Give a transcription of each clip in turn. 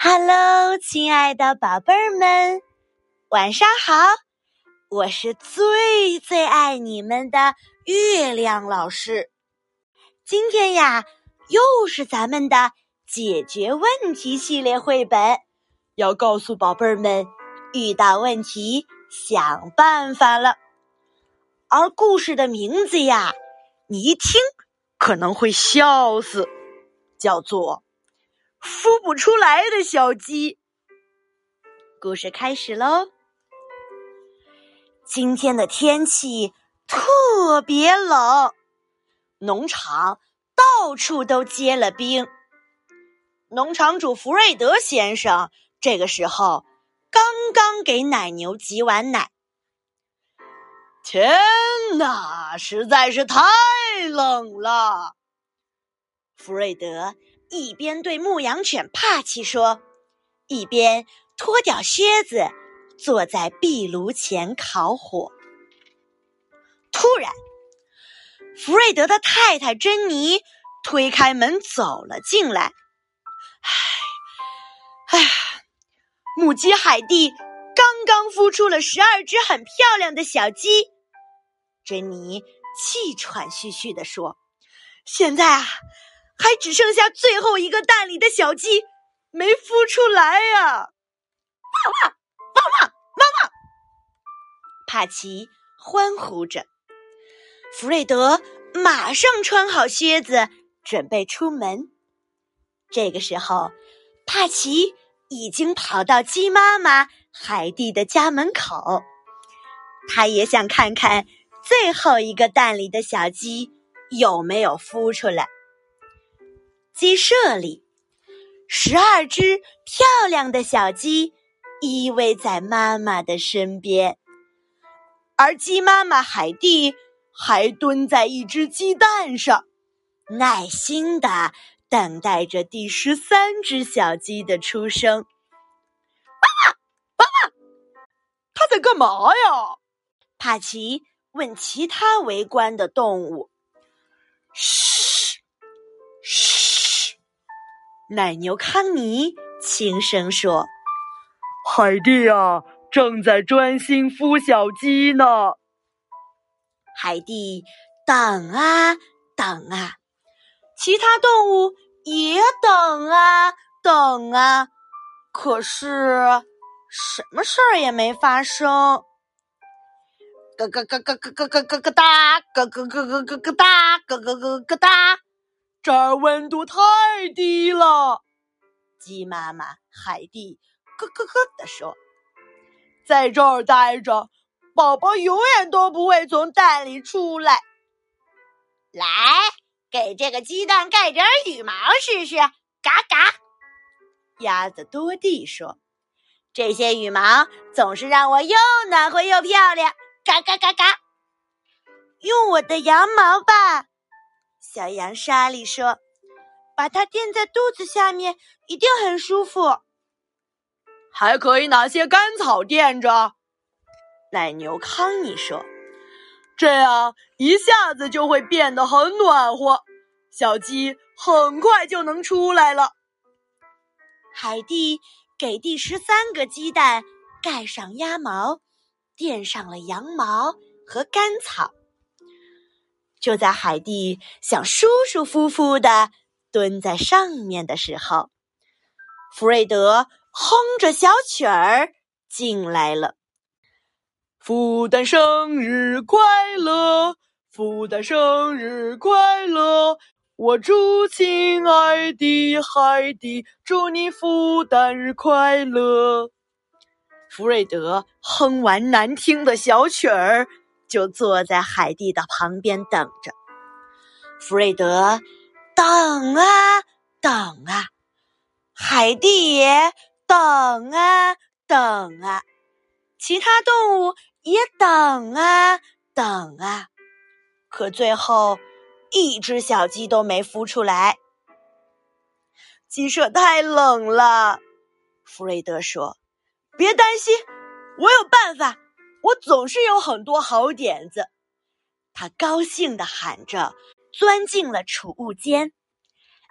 Hello，亲爱的宝贝儿们，晚上好！我是最最爱你们的月亮老师。今天呀，又是咱们的解决问题系列绘本，要告诉宝贝儿们遇到问题想办法了。而故事的名字呀，你一听可能会笑死，叫做。孵不出来的小鸡。故事开始喽！今天的天气特别冷，农场到处都结了冰。农场主福瑞德先生这个时候刚刚给奶牛挤完奶。天哪，实在是太冷了！福瑞德。一边对牧羊犬帕奇说，一边脱掉靴子，坐在壁炉前烤火。突然，弗瑞德的太太珍妮推开门走了进来。唉，唉，母鸡海蒂刚刚孵出了十二只很漂亮的小鸡。珍妮气喘吁吁地说：“现在啊。”还只剩下最后一个蛋里的小鸡没孵出来呀！汪汪汪汪汪汪！帕奇欢呼着。弗瑞德马上穿好靴子，准备出门。这个时候，帕奇已经跑到鸡妈妈海蒂的家门口，他也想看看最后一个蛋里的小鸡有没有孵出来。鸡舍里，十二只漂亮的小鸡依偎在妈妈的身边，而鸡妈妈海蒂还蹲在一只鸡蛋上，耐心的等待着第十三只小鸡的出生。爸爸，爸爸，他在干嘛呀？帕奇问其他围观的动物。嘘，嘘。奶牛康妮轻声说：“海蒂啊，正在专心孵小鸡呢。”海蒂等啊等啊，其他动物也等啊等啊，可是什么事儿也没发生。咯咯咯咯咯咯咯咯咯哒，咯咯咯咯咯咯哒，咯咯咯咯哒。这儿温度太低了，鸡妈妈海蒂咯咯咯地说：“在这儿待着，宝宝永远都不会从蛋里出来。”来，给这个鸡蛋盖点羽毛试试。嘎嘎，鸭子多蒂说：“这些羽毛总是让我又暖和又漂亮。”嘎嘎嘎嘎，用我的羊毛吧。小羊莎莉说：“把它垫在肚子下面，一定很舒服。”还可以拿些干草垫着。奶牛康妮说：“这样一下子就会变得很暖和，小鸡很快就能出来了。”海蒂给第十三个鸡蛋盖上鸭毛，垫上了羊毛和干草。就在海蒂想舒舒服服的蹲在上面的时候，弗瑞德哼着小曲儿进来了。孵蛋生日快乐，孵蛋生日快乐！我祝亲爱的海蒂，祝你孵蛋日快乐！弗瑞德哼完难听的小曲儿。就坐在海蒂的旁边等着。弗瑞德等啊等啊，海蒂也等啊等啊，其他动物也等啊等啊，可最后一只小鸡都没孵出来。鸡舍太冷了，弗瑞德说：“别担心，我有办法。”我总是有很多好点子，他高兴地喊着，钻进了储物间。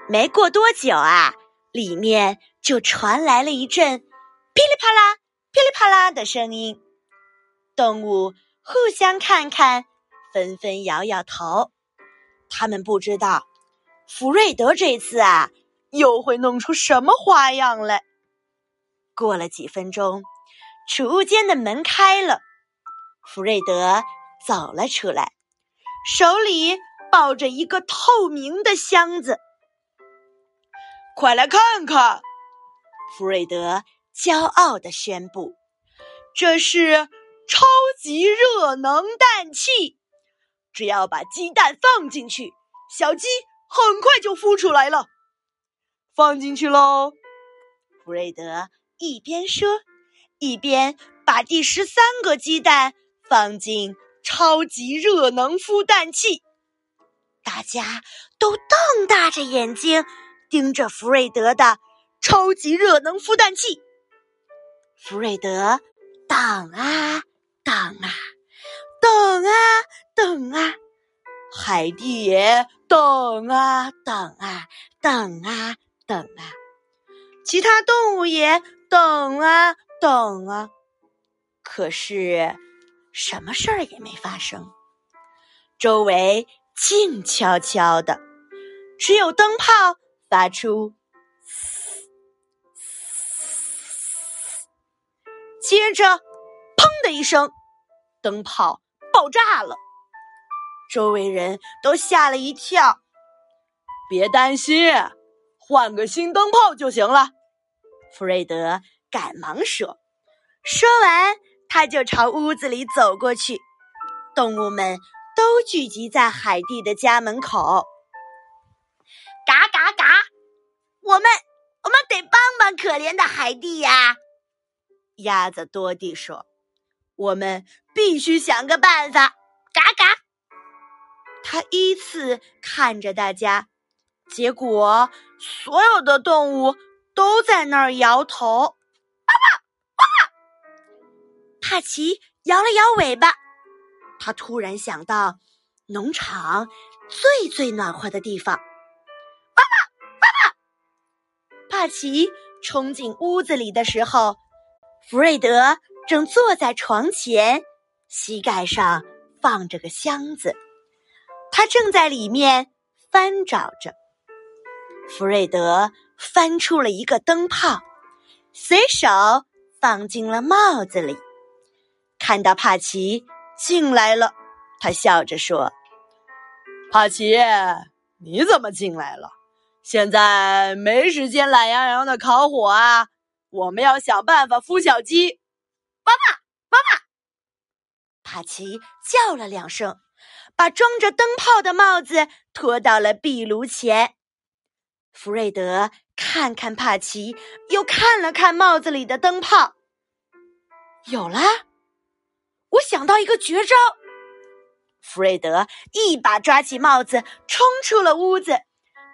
没过多久啊，里面就传来了一阵噼里啪啦、噼里啪啦的声音。动物互相看看，纷纷摇摇头。他们不知道福瑞德这次啊，又会弄出什么花样来。过了几分钟，储物间的门开了，弗瑞德走了出来，手里抱着一个透明的箱子。快来看看！弗瑞德骄傲地宣布：“这是超级热能氮气，只要把鸡蛋放进去，小鸡很快就孵出来了。放进去喽！”弗瑞德一边说，一边把第十三个鸡蛋放进超级热能孵蛋器。大家都瞪大着眼睛。盯着福瑞德的超级热能孵蛋器，福瑞德等啊等啊等啊等啊，海蒂也等啊等啊等啊等啊，其他动物也等啊等啊，可是什么事儿也没发生，周围静悄悄的，只有灯泡。发出“嘶”，接着“砰”的一声，灯泡爆炸了，周围人都吓了一跳。别担心，换个新灯泡就行了。弗瑞德赶忙说。说完，他就朝屋子里走过去。动物们都聚集在海蒂的家门口。嘎嘎嘎！我们我们得帮帮可怜的海蒂呀！鸭子多蒂说：“我们必须想个办法。”嘎嘎！他依次看着大家，结果所有的动物都在那儿摇头。帕奇摇了摇尾巴，他突然想到农场最最暖和的地方。爸爸，爸爸帕奇冲进屋子里的时候，弗瑞德正坐在床前，膝盖上放着个箱子，他正在里面翻找着。弗瑞德翻出了一个灯泡，随手放进了帽子里。看到帕奇进来了，他笑着说：“帕奇，你怎么进来了？”现在没时间懒洋洋的烤火啊！我们要想办法孵小鸡。爸爸，爸爸！帕奇叫了两声，把装着灯泡的帽子拖到了壁炉前。弗瑞德看看帕奇，又看了看帽子里的灯泡。有了，我想到一个绝招。福瑞德一把抓起帽子，冲出了屋子。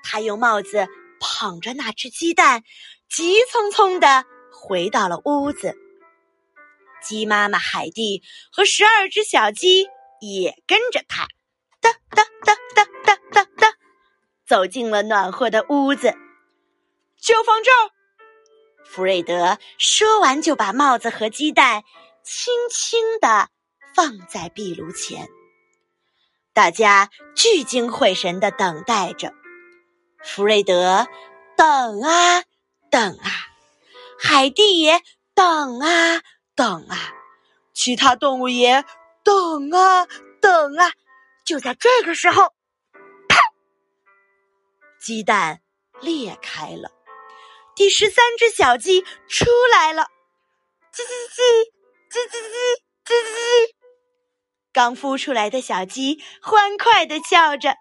他用帽子捧着那只鸡蛋，急匆匆的回到了屋子。鸡妈妈海蒂和十二只小鸡也跟着他，哒哒哒哒哒哒哒，走进了暖和的屋子。就放这儿。福瑞德说完，就把帽子和鸡蛋轻轻的放在壁炉前。大家聚精会神的等待着。弗瑞德等啊等啊，海蒂也等啊等啊，其他动物也等啊等啊。就在这个时候，啪！鸡蛋裂开了，第十三只小鸡出来了，叽叽叽叽叽叽叽叽叽。刚孵出来的小鸡欢快的叫着。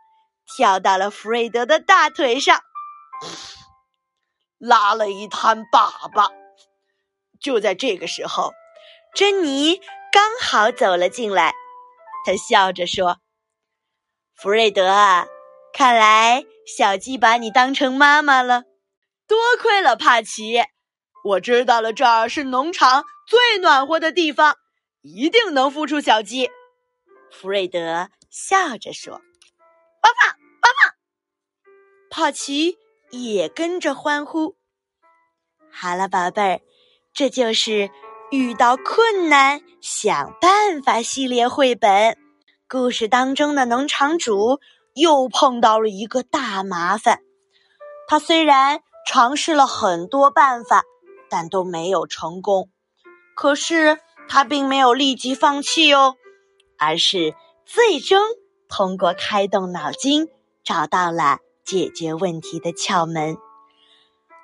跳到了弗瑞德的大腿上，拉了一滩粑粑。就在这个时候，珍妮刚好走了进来，她笑着说：“弗瑞德啊，看来小鸡把你当成妈妈了。多亏了帕奇，我知道了这儿是农场最暖和的地方，一定能孵出小鸡。”弗瑞德笑着说：“爸爸。”帕奇也跟着欢呼。好了，宝贝儿，这就是遇到困难想办法系列绘本。故事当中的农场主又碰到了一个大麻烦。他虽然尝试了很多办法，但都没有成功。可是他并没有立即放弃哦，而是最终通过开动脑筋，找到了解决问题的窍门。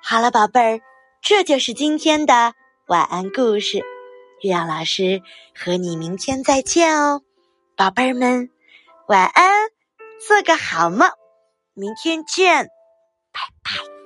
好了，宝贝儿，这就是今天的晚安故事。月亮老师和你明天再见哦，宝贝儿们，晚安，做个好梦，明天见，拜拜。